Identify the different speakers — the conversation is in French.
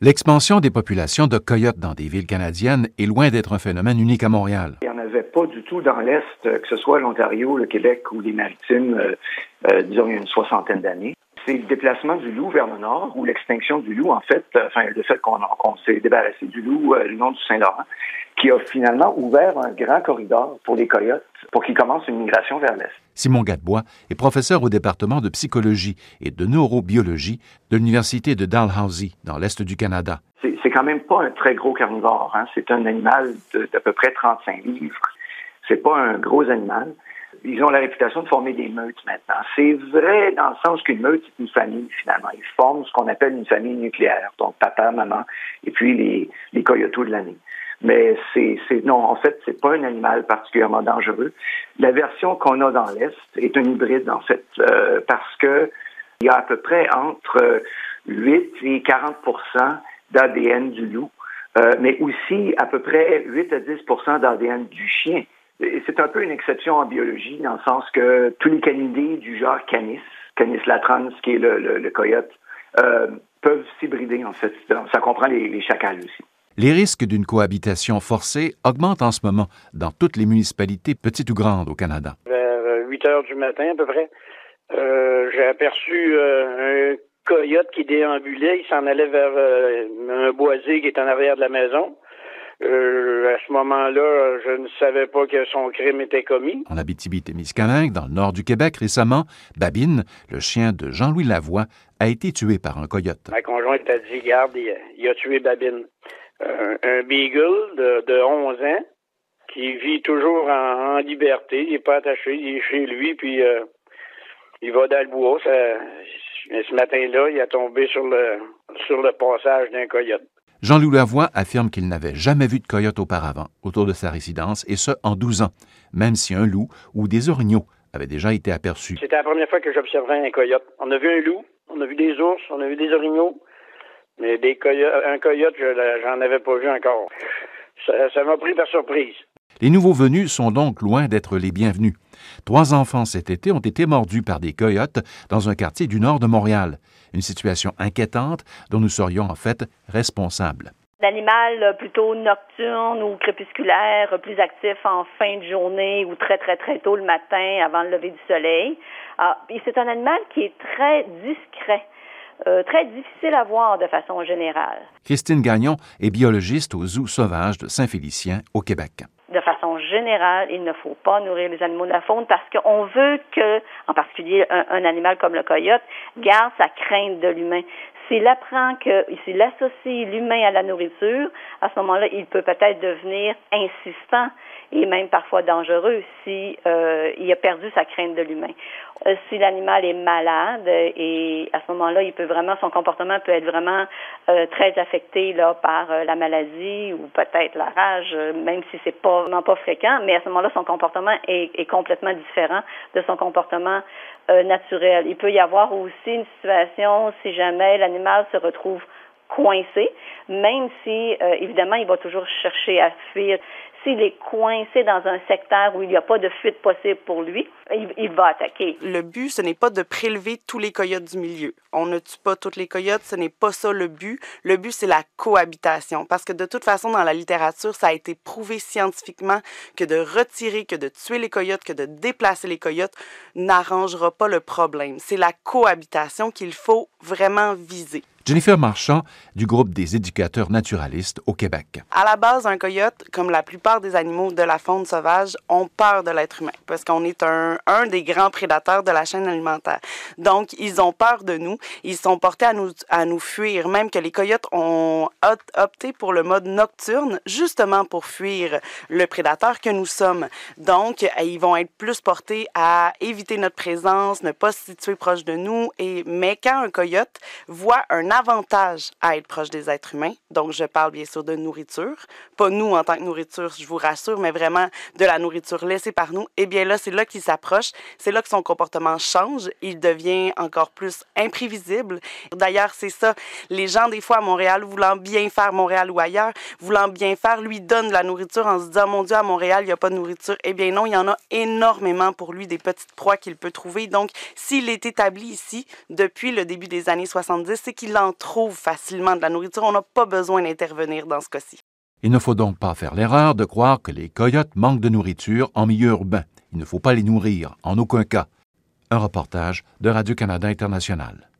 Speaker 1: L'expansion des populations de coyotes dans des villes canadiennes est loin d'être un phénomène unique à Montréal.
Speaker 2: Il n'y en avait pas du tout dans l'Est, que ce soit l'Ontario, le Québec ou les Maritimes, euh, euh, disons, il y a une soixantaine d'années. C'est le déplacement du loup vers le nord ou l'extinction du loup, en fait, euh, enfin, le fait qu'on s'est débarrassé du loup le long du Saint-Laurent, qui a finalement ouvert un grand corridor pour les coyotes pour qu'ils commencent une migration vers l'Est.
Speaker 1: Simon Gadebois est professeur au département de psychologie et de neurobiologie de l'Université de Dalhousie, dans l'Est du Canada.
Speaker 2: C'est quand même pas un très gros carnivore. Hein. C'est un animal d'à peu près 35 livres. C'est pas un gros animal. Ils ont la réputation de former des meutes maintenant. C'est vrai dans le sens qu'une meute, c'est une famille, finalement. Ils forment ce qu'on appelle une famille nucléaire. Donc, papa, maman, et puis les, les coyotos de l'année. Mais c'est, non, en fait, c'est pas un animal particulièrement dangereux. La version qu'on a dans l'Est est un hybride, en fait, euh, parce que il y a à peu près entre 8 et 40% d'ADN du loup, euh, mais aussi à peu près 8 à 10% d'ADN du chien. Et c'est un peu une exception en biologie, dans le sens que tous les canidés du genre Canis, Canis latrans, qui est le, coyote, euh, peuvent s'hybrider, en fait. Ça comprend les, les chacals aussi.
Speaker 1: Les risques d'une cohabitation forcée augmentent en ce moment dans toutes les municipalités, petites ou grandes, au Canada.
Speaker 3: Vers 8 heures du matin, à peu près, euh, j'ai aperçu euh, un coyote qui déambulait. Il s'en allait vers euh, un boisier qui est en arrière de la maison. À ce moment-là, je ne savais pas que son crime était commis.
Speaker 1: En Abitibi-Témiscamingue, dans le nord du Québec, récemment, Babine, le chien de Jean-Louis Lavoie, a été tué par un coyote.
Speaker 3: Ma conjointe a dit, garde, il a tué Babine un, beagle de, de 11 ans qui vit toujours en, liberté. Il n'est pas attaché, il est chez lui, puis euh, il va dans le bois. ce matin-là, il a tombé sur le, sur le passage d'un coyote.
Speaker 1: Jean-Louis Lavoie affirme qu'il n'avait jamais vu de coyote auparavant autour de sa résidence, et ce, en 12 ans, même si un loup ou des orignaux avaient déjà été aperçus.
Speaker 3: C'était la première fois que j'observais un coyote. On a vu un loup, on a vu des ours, on a vu des orignaux, mais des coyotes, un coyote, j'en avais pas vu encore. Ça m'a pris par surprise.
Speaker 1: Les nouveaux venus sont donc loin d'être les bienvenus. Trois enfants cet été ont été mordus par des coyotes dans un quartier du nord de Montréal. Une situation inquiétante dont nous serions en fait responsables.
Speaker 4: L'animal plutôt nocturne ou crépusculaire, plus actif en fin de journée ou très très très tôt le matin avant le lever du soleil. Ah, c'est un animal qui est très discret. Euh, très difficile à voir de façon générale.
Speaker 1: Christine Gagnon est biologiste au Zoo sauvage de Saint-Félicien, au Québec.
Speaker 4: De façon générale, il ne faut pas nourrir les animaux de la faune parce qu'on veut que, en particulier un, animal comme le coyote, garde sa crainte de l'humain. S'il apprend que, s'il associe l'humain à la nourriture, à ce moment-là, il peut peut-être devenir insistant et même parfois dangereux si euh, il a perdu sa crainte de l'humain. Euh, si l'animal est malade et à ce moment-là, il peut vraiment son comportement peut être vraiment euh, très affecté par la maladie ou peut-être la rage, même si c'est pas non pas fréquent, mais à ce moment-là, son comportement est, complètement différent de son comportement naturel. Il peut y avoir aussi une situation si jamais l'animal se retrouve coincé, même si, évidemment, il va toujours chercher à fuir s'il est coincé dans un secteur où il n'y a pas de fuite possible pour lui, il, va attaquer.
Speaker 5: Le but, ce n'est pas de prélever tous les coyotes du milieu. On ne tue pas toutes les coyotes, ce n'est pas ça le but. Le but, c'est la cohabitation. Parce que de toute façon, dans la littérature, ça a été prouvé scientifiquement que de retirer, que de tuer les coyotes, que de déplacer les coyotes n'arrangera pas le problème. C'est la cohabitation qu'il faut vraiment viser.
Speaker 1: Jennifer Marchand, du groupe des éducateurs naturalistes au Québec.
Speaker 5: À la base, un coyote, comme la plupart des animaux de la faune sauvage, ont peur de l'être humain parce qu'on est un, des grands prédateurs de la chaîne alimentaire. Donc, ils ont peur de nous. Ils sont portés à nous, à nous fuir. Même que les coyotes ont opté pour le mode nocturne, justement pour fuir le prédateur que nous sommes. Donc, ils vont être plus portés à éviter notre présence, ne pas se situer proche de nous. Et, mais quand un coyote voit un avantage à être proche des êtres humains. Donc, je parle bien sûr de nourriture. Pas nous en tant que nourriture, je vous rassure, mais vraiment de la nourriture laissée par nous. Eh bien là, c'est là qu'il s'approche. C'est là que son comportement change. Il devient encore plus imprévisible. D'ailleurs, c'est ça. Les gens, des fois, à Montréal, voulant bien faire Montréal ou ailleurs, voulant bien faire, lui donnent de la nourriture en se disant, mon Dieu, à Montréal, il n'y a pas de nourriture. Eh bien non, il y en a énormément pour lui, des petites proies qu'il peut trouver. Donc, s'il est établi ici depuis le début des années 70, c'est qu'il en en trouvent facilement de la nourriture. On n'a pas besoin d'intervenir dans ce cas-ci.
Speaker 1: Il ne faut donc pas faire l'erreur de croire que les coyotes manquent de nourriture en milieu urbain. Il ne faut pas les nourrir, en aucun cas. Un reportage de Radio-Canada International.